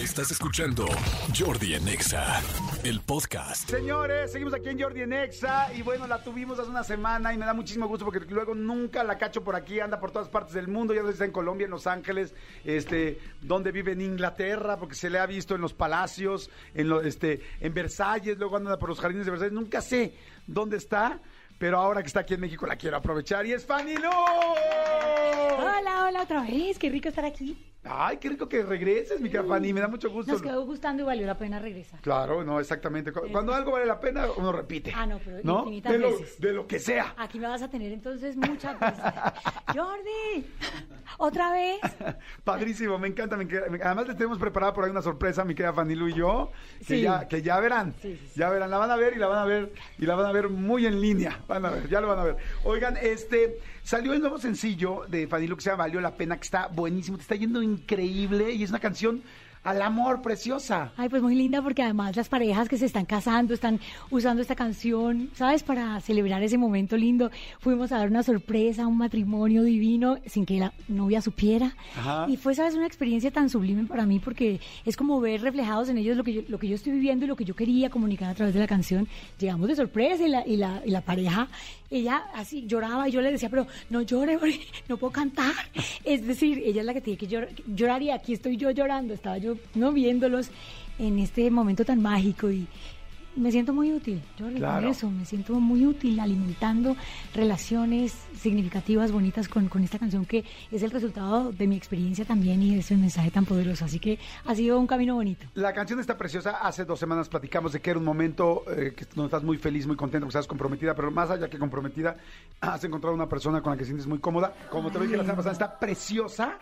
Estás escuchando Jordi en Exa, el podcast. Señores, seguimos aquí en Jordi en Exa y bueno, la tuvimos hace una semana y me da muchísimo gusto porque luego nunca la cacho por aquí, anda por todas partes del mundo, ya está en Colombia, en Los Ángeles, este, donde vive en Inglaterra, porque se le ha visto en los palacios, en este, en Versalles, luego anda por los jardines de Versalles, nunca sé dónde está. Pero ahora que está aquí en México la quiero aprovechar y es Fanny Lu. Hola, otra vez, qué rico estar aquí. Ay, qué rico que regreses, mi querida Fanny, me da mucho gusto. Nos quedó gustando y valió la pena regresar. Claro, no, exactamente. Cu- Cuando algo vale la pena, uno repite. Ah, no, pero ¿no? infinitas de, lo, veces. de lo que sea. Aquí me vas a tener entonces muchas veces. Jordi, otra vez. Padrísimo, me encanta. me además, le tenemos preparada por ahí una sorpresa, mi querida Fanny Lu y yo, que, Sí. ya, que ya verán. Sí, sí, sí. Ya verán, la van a ver y la van a ver y la van a ver muy en línea. Van a ver, ya lo van a ver. Oigan, este salió el nuevo sencillo de Fanny Lu que se llama Valió la pena, que está buenísimo, te está yendo increíble y es una canción al amor preciosa. Ay, pues muy linda porque además las parejas que se están casando están usando esta canción, ¿sabes? Para celebrar ese momento lindo. Fuimos a dar una sorpresa, un matrimonio divino sin que la novia supiera. Ajá. Y fue, ¿sabes? Una experiencia tan sublime para mí porque es como ver reflejados en ellos lo que yo, lo que yo estoy viviendo y lo que yo quería comunicar a través de la canción. Llegamos de sorpresa y la, y la, y la pareja, ella así lloraba y yo le decía, pero no llore, no puedo cantar. Es decir, ella es la que tiene que llorar, llorar y aquí estoy yo llorando. Estaba yo no viéndolos en este momento tan mágico y me siento muy útil. Yo Claro. eso me siento muy útil alimentando relaciones significativas, bonitas con, con esta canción que es el resultado de mi experiencia también y de ese mensaje tan poderoso. Así que ha sido un camino bonito. La canción está preciosa. Hace dos semanas platicamos de que era un momento eh, que donde estás muy feliz, muy contento, que estás comprometida, pero más allá que comprometida, has encontrado una persona con la que sientes muy cómoda. Como te lo dije la semana pasada, está preciosa,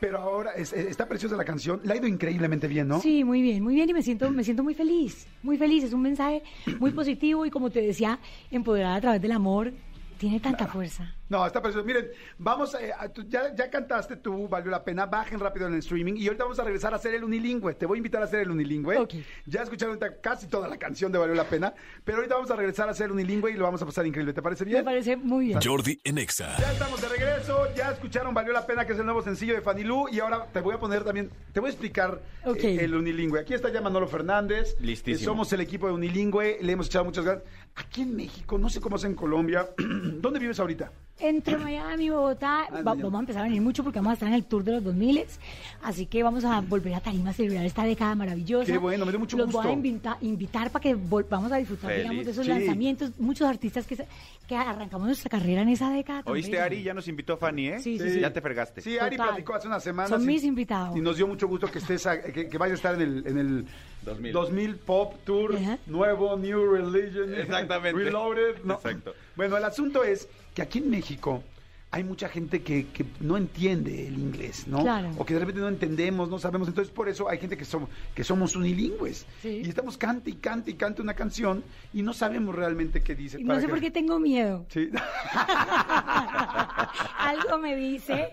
pero ahora es- es- está preciosa la canción. Le ha ido increíblemente bien, ¿no? Sí, muy bien, muy bien y me siento, me siento muy feliz, muy feliz. Es un mensaje muy positivo y como te decía, empoderada a través del amor, tiene tanta fuerza. No, está precioso. Miren, vamos, eh, a- tú ya, ya cantaste tú, valió la pena, bajen rápido en el streaming y ahorita vamos a regresar a hacer el unilingüe. Te voy a invitar a hacer el unilingüe. Ok. Ya escucharon ahorita casi toda la canción de Valió la Pena, pero ahorita vamos a regresar a hacer unilingüe y lo vamos a pasar increíble. ¿Te parece bien? Me parece muy bien. Jordi en Exa. Ya estamos de regreso, ya escucharon Valió la Pena, que es el nuevo sencillo de Fanny Lu, y ahora te voy a poner también, te voy a explicar eh, el unilingüe. Aquí está ya Manolo Fernández. Listísimo. Eh, somos el equipo de unilingüe, le hemos echado muchas ganas. Aquí en México, no sé cómo es en Colombia. ¿Dónde vives ahorita? Entre Miami Bogotá, Ah, va- vamos a empezar a venir mucho porque vamos a estar en el tour de los 2000 así que vamos a volver a Tarima a celebrar esta década maravillosa. Qué bueno, me dio mucho Los gusto. voy a invita- invitar para que volvamos a disfrutar, Feliz. digamos, de esos Sí. lanzamientos. Muchos artistas que, se- que arrancamos nuestra carrera en esa década. Oíste. Ari, ya nos invitó Fanny, ¿eh? Sí, sí, sí. Ya te fregaste. Sí, Ari Total. platicó hace unas semanas. Son y- mis invitados. Y nos dio mucho gusto que estés, a- que, que vayas a estar en el, en el 2000. Pop Tour Ajá. nuevo, New Religion. Exactamente. Reloaded. No. Exacto. Bueno, el asunto es que aquí en México hay mucha gente que, que no entiende el inglés, ¿no? Claro. O que de repente no entendemos, no sabemos. Entonces, por eso hay gente que somos, que somos unilingües. Sí. Y estamos cante y cante y cante una canción y no sabemos realmente qué dice. Y No para sé que- por qué tengo miedo. Sí. Algo me dice.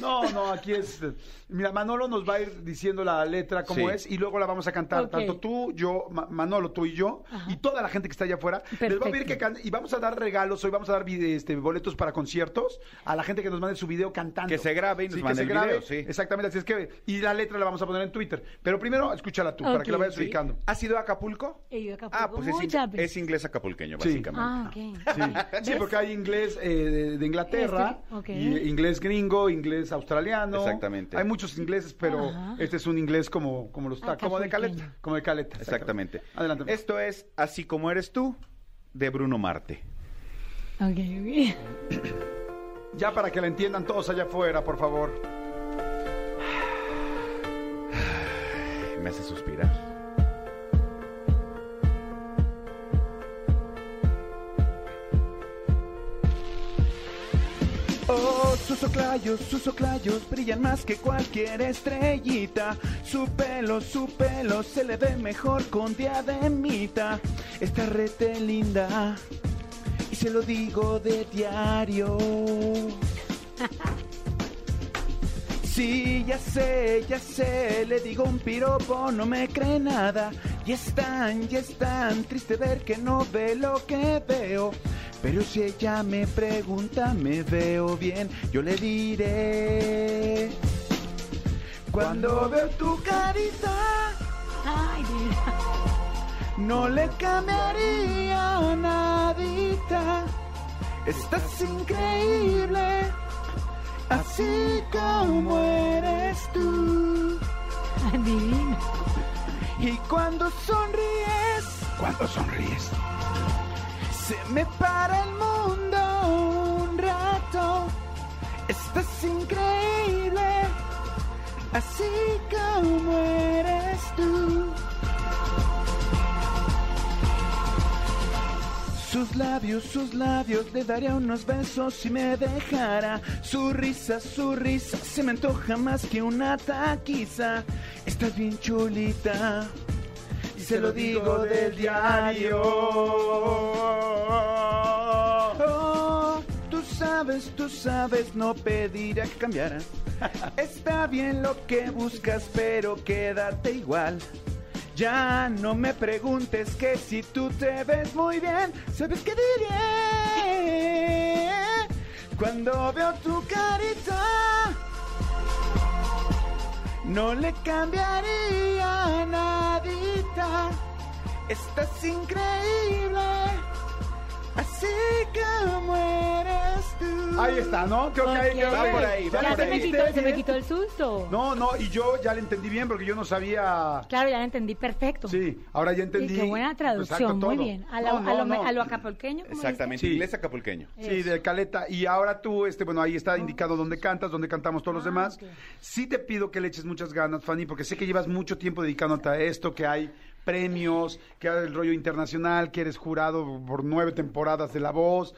No, no, aquí es. Mira, Manolo nos va a ir diciendo la letra como Sí. es y luego la vamos a cantar. Ok. Tanto tú, yo, Ma- Manolo, tú y yo Ajá. y toda la gente que está allá afuera. Les voy a pedir Perfecto. que canten y vamos a dar regalos. Hoy vamos a dar vide- este, boletos para conciertos a la gente que nos mande su video cantando. Que se grabe y nos Sí, que mande el grabe. video, sí. Exactamente, así es que. Y la letra la vamos a poner en Twitter. Pero primero, escúchala tú para que la vayas sí. ubicando. ¿Has ido a Acapulco? He ido a Acapulco Ah, pues es, muchas ing- veces. es inglés acapulqueño, Sí. básicamente. Ah, ok. Sí, porque hay inglés eh, de, de Inglaterra, Este, ok. y inglés gringo, inglés australiano. Exactamente. Hay muchos ingleses, pero Ajá. este es un inglés como, como los ta- como de caleta, como de caleta. Exactamente. Adelante. Esto es Así como eres tú, de Bruno Marte. Ok, ok. Ya para que la entiendan todos allá afuera, por favor. Me hace suspirar. Oh, sus oclayos, sus oclayos brillan más que cualquier estrellita. Su pelo, su pelo se le ve mejor con diademita. Está rete linda y se lo digo de diario. Sí, ya sé, ya sé, le digo un piropo, no me cree nada. Y es tan, y es tan triste ver que no ve lo que veo. Pero si ella me pregunta, me veo bien, yo le diré. Cuando veo tu carita No le cambiaría nadita. Estás increíble, así como eres tú. Divino. Y cuando sonríes, cuando sonríes, se me para el mundo un rato. Estás increíble, así como eres tú. Sus labios, sus labios, le daría unos besos si me dejara. Su risa, su risa, se me antoja más que una taquiza. Estás bien chulita, se lo digo del diario. Oh, tú sabes, tú sabes, no pediría que cambiara. Está bien lo que buscas, pero quédate igual. Ya no me preguntes que si tú te ves muy bien, ¿sabes qué diré? Cuando veo tu carita, no le cambiaría nadita. Estás increíble, así como eres. Ahí está, ¿no? Creo que que- por ahí, va Ya por se ahí. me, quitó, se me quitó el susto. No, no, y yo ya le entendí bien porque yo no sabía. Claro, ya lo entendí perfecto. Sí, ahora ya Y entendí. qué buena traducción, Exacto, muy todo. bien. A, la- No, no, a lo, no. a lo acapulqueño, ¿cómo Exactamente, Sí. inglés acapulqueño. Sí, de Caleta. Y ahora tú, este, bueno, ahí está indicado dónde cantas, dónde cantamos todos los Ah, demás. ok. Sí te pido que le eches muchas ganas, Fanny, porque sé que llevas mucho tiempo dedicándote a esto, que hay premios, que hay el rollo internacional, que eres jurado por nueve temporadas de La Voz.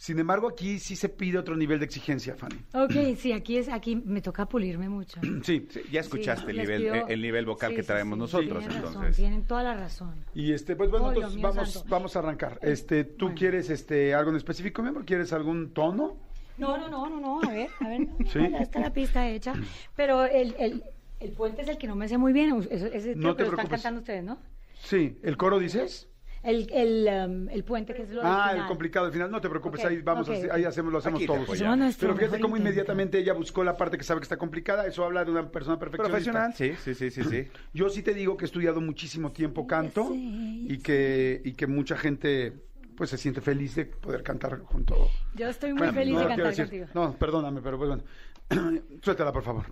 Sin embargo, aquí sí se pide otro nivel de exigencia, Fanny. Ok, sí, aquí, es, aquí me toca pulirme mucho. Sí. Sí, ya escuchaste Sí, el, nivel, pido- el nivel vocal sí, que traemos sí, nosotros, tienen razón, entonces. tienen toda la razón. Y este, pues bueno, Oh, entonces mío vamos, santo. vamos a arrancar. Este, ¿tú Bueno. quieres este algo en específico, mi amor? ¿Quieres algún tono? No, no, no, no, no, a ver, a ver, Sí. no, ya está la pista hecha. Pero el, el, el puente es el que no me sé muy bien, ese, ese No te lo están preocupes. cantando ustedes, ¿no? Sí, ¿el coro dices? El, el, um, el puente que es lo Ah, original. el complicado al final, no te preocupes, ahí vamos, a- ahí hacemos, lo hacemos Aquí todos. nuestro Pero fíjate cómo inmediatamente ella buscó la parte que sabe que está complicada, eso habla de una persona perfeccionista. Profesional, sí, sí, sí, sí, sí. Yo sí te digo que he estudiado muchísimo tiempo canto y que, y que mucha gente pues se siente feliz de poder cantar junto. Yo estoy muy Bueno, feliz no de cantar decir. contigo. No, perdóname, pero pues bueno. Suéltala, por favor.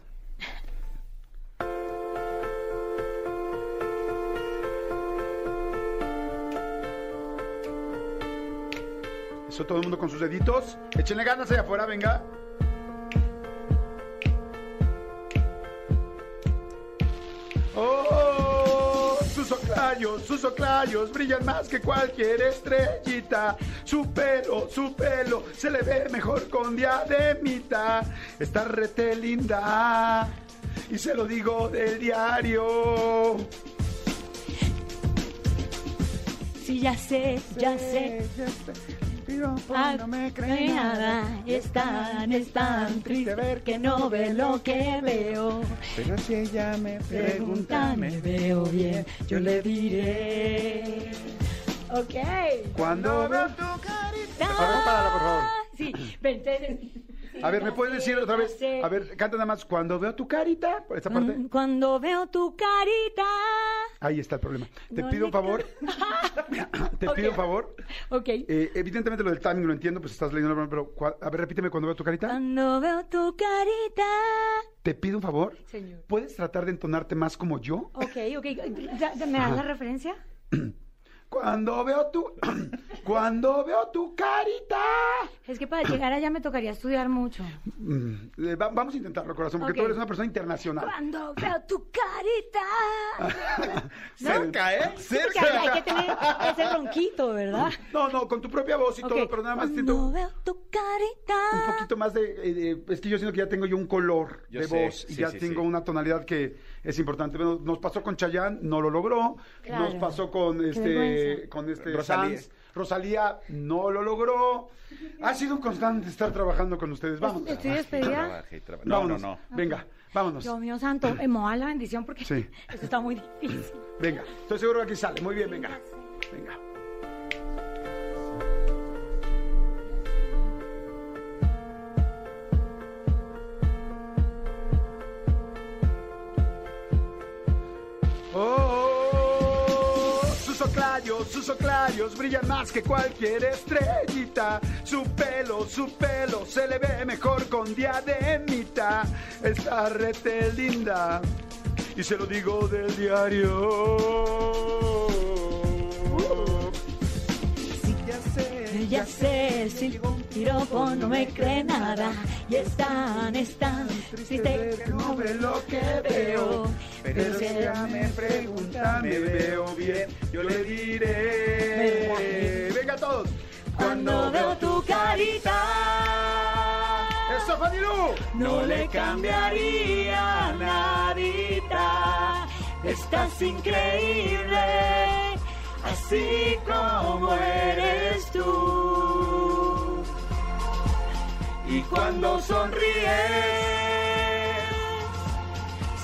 Eso todo el mundo con sus deditos. Échenle ganas allá afuera, venga. Oh, sus oclayos, sus oclayos brillan más que cualquier estrellita. Su pelo, su pelo se le ve mejor con diademita. Está rete linda y se lo digo del diario. Sí, ya sé, ya sé. Ah, no me no hay nada, es tan, es tan triste ver que no ve lo que veo. Pero si ella me Pregunta, me veo bien, yo le diré. Ok. Cuando veo tu carita. Párala, por favor. Sí, vente. A ver, ¿me puedes decir otra vez? A ver, canta nada más. Cuando veo tu carita, por esta parte. Cuando, cuando veo tu carita. Ahí está el problema. Te No pido un favor. Te pido un favor. Ok. Eh, evidentemente lo del timing lo entiendo, pues estás leyendo, el programa, pero a ver, repíteme cuando veo tu carita. Cuando veo tu carita. Te pido un favor. Señor. ¿Puedes tratar de entonarte más como yo? Ok, ok. ¿Ya- ya ¿Me das la referencia? Cuando veo tu cuando veo tu carita. Es que para llegar allá me tocaría estudiar mucho. Mm, va- vamos a intentarlo, corazón, porque Ok. tú eres una persona internacional. Cuando veo tu carita. Cerca, ¿eh? Porque hay, hay que tener ese ronquito, ¿verdad? No, no, con tu propia voz y Ok. todo, pero nada más Cuando siento veo tu carita. un poquito más de, eh, de- es que yo siento que ya tengo yo un color Yo de sé, voz y sí, ya sí, tengo sí. una tonalidad que es importante. Bueno, nos pasó con Chayanne, no lo logró. Claro. Nos pasó con este con este Rosalía. Sanz. Rosalía no lo logró. Ha sido un constante estar trabajando con ustedes. Vamos. Estoy despedida. No, no, Vámonos. no. Venga, vámonos. Dios mío santo, moja la bendición porque Sí. esto está muy difícil. Venga, estoy seguro que aquí sale. Muy bien, venga. Venga. Sus oclayos brillan más que cualquier estrellita. Su pelo, su pelo se le ve mejor con diademita. Está rete linda y se lo digo del diario. Ya sé, si piropo no me cree nada. Y es tan, es tan triste que no ve lo que veo. Pero si ella me pregunta, me veo bien, yo le diré. Venga todos. Cuando veo tu carita, ¡Eso, Fanny Lu! no le cambiaría nadita. Estás increíble, así como eres tú. Y cuando sonríes,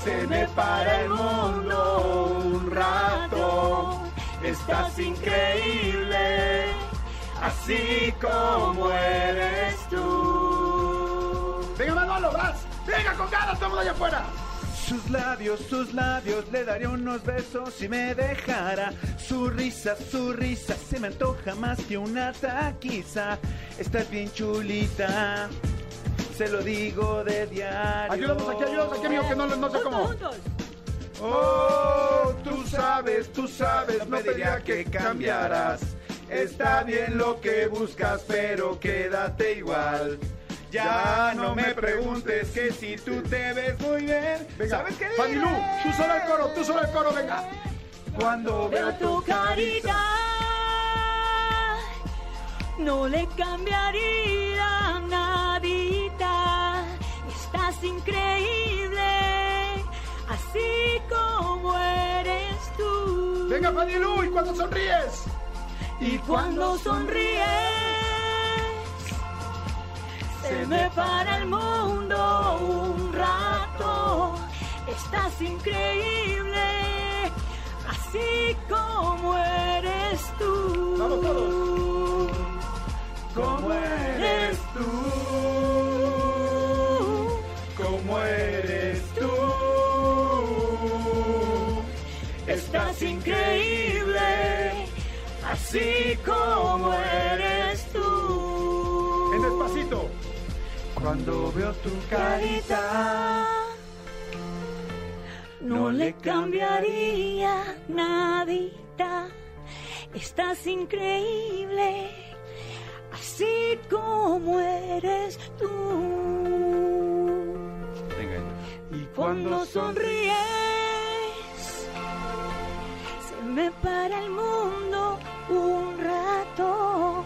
se me para el mundo un rato. Estás increíble, así como eres tú. Venga, Manolo, vas. Venga, con ganas, mundo allá afuera. Sus labios, sus labios, le daría unos besos si me dejara. Su risa, su risa, se me antoja más que una taquiza. Estás bien chulita, se lo digo de diario. Ayúdanos aquí, ayúdanos aquí, amigo, que no, no sé cómo. Juntos, Oh, tú sabes, tú sabes, no pediría que cambiaras. Está bien lo que buscas, pero quédate igual. Ya no me preguntes que si tú te ves muy bien. Venga, ¿Sabes qué diré? tú solo el coro, tú solo el coro, venga. Cuando veo tu carita, no le cambiaría nadita. Estás increíble, así como eres tú. Venga, Fanny Lu, y cuando sonríes. Y cuando sonríes, se me para el mundo un rato. Estás increíble, así como eres tú. Vamos todos. Como eres tú, como eres tú. Estás increíble, así como Cuando veo tu carita no le cambiaría nadita. Estás increíble, así como eres tú. Venga, Y Cuando sonríes, se me para el mundo un rato.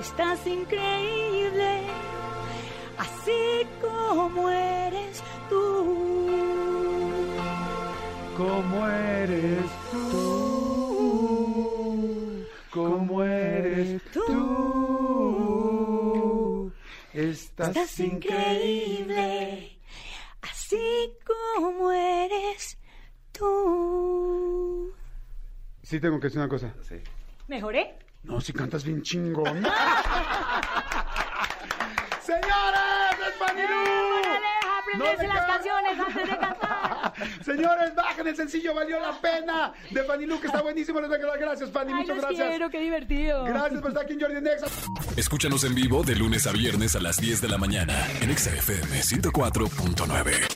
Estás increíble, eres tú? ¿Cómo eres tú? Estás, Estás increíble, así como eres tú. Sí, tengo que decir una cosa. Sí. ¿Mejoré? No, si cantas bien chingón. ¡Señores! ¡Es Fanny Aprenderse le las ca- canciones antes de cantar. Señores, bajen el sencillo, valió la pena. De Fanny Lu, que está buenísimo. Les doy las gracias, Fanny. Ay, Muchas los gracias. quiero, qué divertido. Gracias por estar aquí en Jordi Nexa. Escúchanos en vivo de lunes a viernes a las 10 de la mañana en Exa FM 104.9.